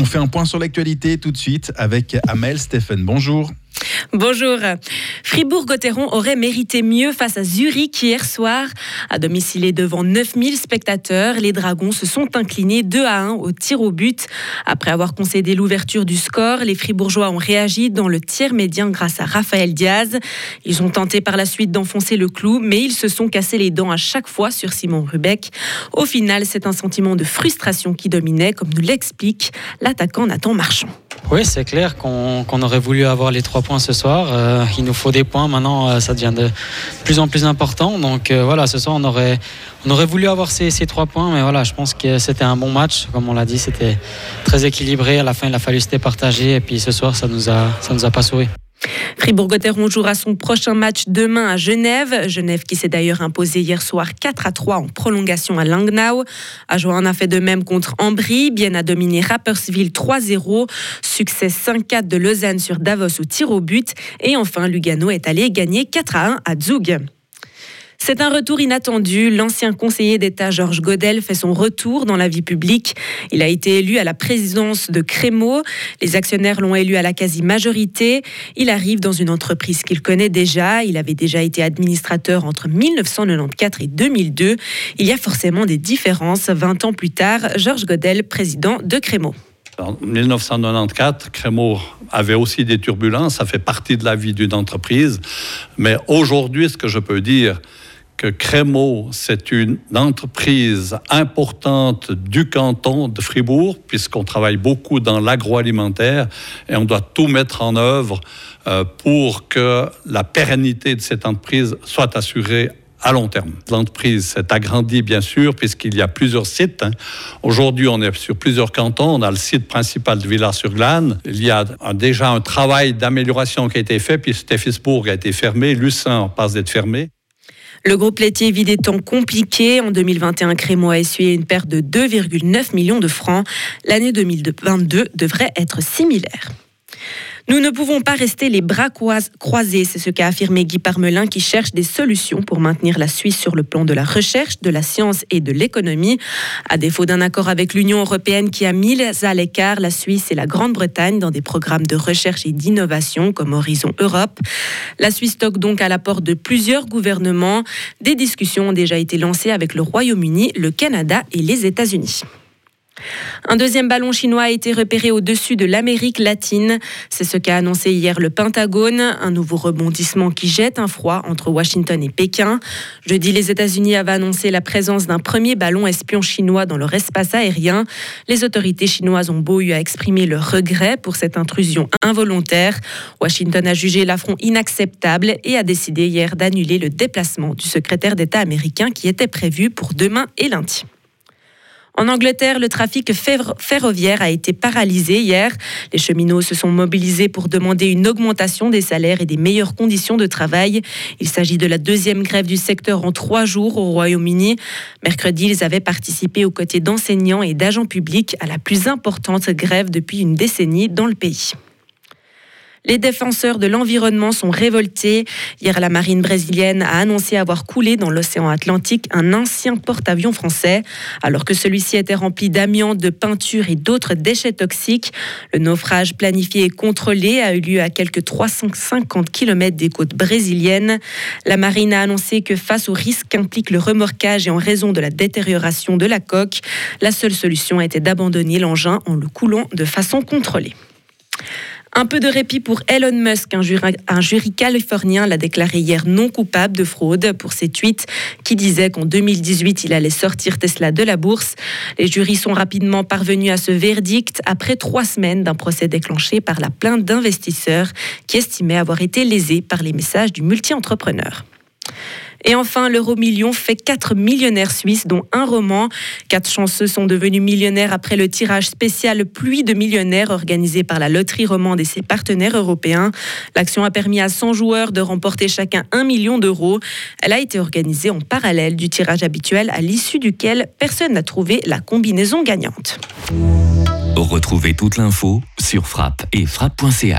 On fait un point sur l'actualité tout de suite avec Amel Stéphane. Bonjour. Bonjour. Fribourg-Gotteron aurait mérité mieux face à Zurich hier soir. À domicile devant 9000 spectateurs, les Dragons se sont inclinés 2 à 1 au tir au but. Après avoir concédé l'ouverture du score, les Fribourgeois ont réagi dans le tiers médian grâce à Raphaël Diaz. Ils ont tenté par la suite d'enfoncer le clou, mais ils se sont cassés les dents à chaque fois sur Simon Rubeck. Au final, c'est un sentiment de frustration qui dominait, comme nous l'explique l'attaquant Nathan Marchand. Oui, c'est clair qu'on aurait voulu avoir les trois points ce soir. Euh, il nous faut des points. Maintenant, euh, ça devient de plus en plus important. Donc euh, voilà, ce soir, on aurait, voulu avoir ces, trois points. Mais voilà, je pense que c'était un bon match. Comme on l'a dit, c'était très équilibré. À la fin, il a fallu se départager. Et puis ce soir, ça nous ça nous a pas souri. Fribourg-Gotteron jouera son prochain match demain à Genève. Genève qui s'est d'ailleurs imposé hier soir 4 à 3 en prolongation à Langnau. Ajoie en a fait de même contre Ambry. Bien a dominé Rapperswil 3-0. Succès 5-4 de Lausanne sur Davos au tir au but. Et enfin, Lugano est allé gagner 4 à 1 à Zug. C'est un retour inattendu. L'ancien conseiller d'État Georges Godel fait son retour dans la vie publique. Il a été élu à la présidence de Crémeau. Les actionnaires l'ont élu à la quasi-majorité. Il arrive dans une entreprise qu'il connaît déjà. Il avait déjà été administrateur entre 1994 et 2002. Il y a forcément des différences. 20 ans plus tard, Georges Godel, président de Crémeau. En 1994, Crémeau avait aussi des turbulences, ça fait partie de la vie d'une entreprise. Mais aujourd'hui, ce que je peux dire, que Crémeau, c'est une entreprise importante du canton de Fribourg, puisqu'on travaille beaucoup dans l'agroalimentaire et on doit tout mettre en œuvre euh, pour que la pérennité de cette entreprise soit assurée à long terme. L'entreprise s'est agrandie, bien sûr, puisqu'il y a plusieurs sites. Hein. Aujourd'hui, on est sur plusieurs cantons. On a le site principal de Villars-sur-Glane. Il y a déjà un travail d'amélioration qui a été fait, puis Steffisbourg a été fermé. Lucin passe d'être fermé. Le groupe laitier vit des temps compliqués. En 2021, Crémo a essuyé une perte de 2,9 millions de francs. L'année 2022 devrait être similaire. Nous ne pouvons pas rester les bras croisés, c'est ce qu'a affirmé Guy Parmelin qui cherche des solutions pour maintenir la Suisse sur le plan de la recherche, de la science et de l'économie. À défaut d'un accord avec l'Union européenne qui a mis à l'écart la Suisse et la Grande-Bretagne dans des programmes de recherche et d'innovation comme Horizon Europe. La Suisse toque donc à la porte de plusieurs gouvernements. Des discussions ont déjà été lancées avec le Royaume-Uni, le Canada et les États-Unis. Un deuxième ballon chinois a été repéré au-dessus de l'Amérique latine. C'est ce qu'a annoncé hier le Pentagone, un nouveau rebondissement qui jette un froid entre Washington et Pékin. Jeudi, les États-Unis avaient annoncé la présence d'un premier ballon espion chinois dans leur espace aérien. Les autorités chinoises ont beau eu à exprimer leur regret pour cette intrusion involontaire. Washington a jugé l'affront inacceptable et a décidé hier d'annuler le déplacement du secrétaire d'État américain qui était prévu pour demain et lundi. En Angleterre, le trafic ferroviaire a été paralysé hier. Les cheminots se sont mobilisés pour demander une augmentation des salaires et des meilleures conditions de travail. Il s'agit de la deuxième grève du secteur en trois jours au Royaume-Uni. Mercredi, ils avaient participé aux côtés d'enseignants et d'agents publics à la plus importante grève depuis une décennie dans le pays. Les défenseurs de l'environnement sont révoltés. Hier, la marine brésilienne a annoncé avoir coulé dans l'océan Atlantique un ancien porte-avions français. Alors que celui-ci était rempli d'amiante, de peinture et d'autres déchets toxiques, le naufrage planifié et contrôlé a eu lieu à quelques 350 km des côtes brésiliennes. La marine a annoncé que face au risque qu'implique le remorquage et en raison de la détérioration de la coque, la seule solution était d'abandonner l'engin en le coulant de façon contrôlée. Un peu de répit pour Elon Musk. Un jury, californien l'a déclaré hier non coupable de fraude pour ses tweets qui disaient qu'en 2018, il allait sortir Tesla de la bourse. Les jurys sont rapidement parvenus à ce verdict après trois semaines d'un procès déclenché par la plainte d'investisseurs qui estimaient avoir été lésés par les messages du multi-entrepreneur. Et enfin, l'euro million fait quatre millionnaires suisses, dont un roman. Quatre chanceux sont devenus millionnaires après le tirage spécial Pluie de millionnaires organisé par la Loterie Romande et ses partenaires européens. L'action a permis à 100 joueurs de remporter chacun un million d'euros. Elle a été organisée en parallèle du tirage habituel à l'issue duquel personne n'a trouvé la combinaison gagnante. Retrouvez toute l'info sur frappe et frappe.ch.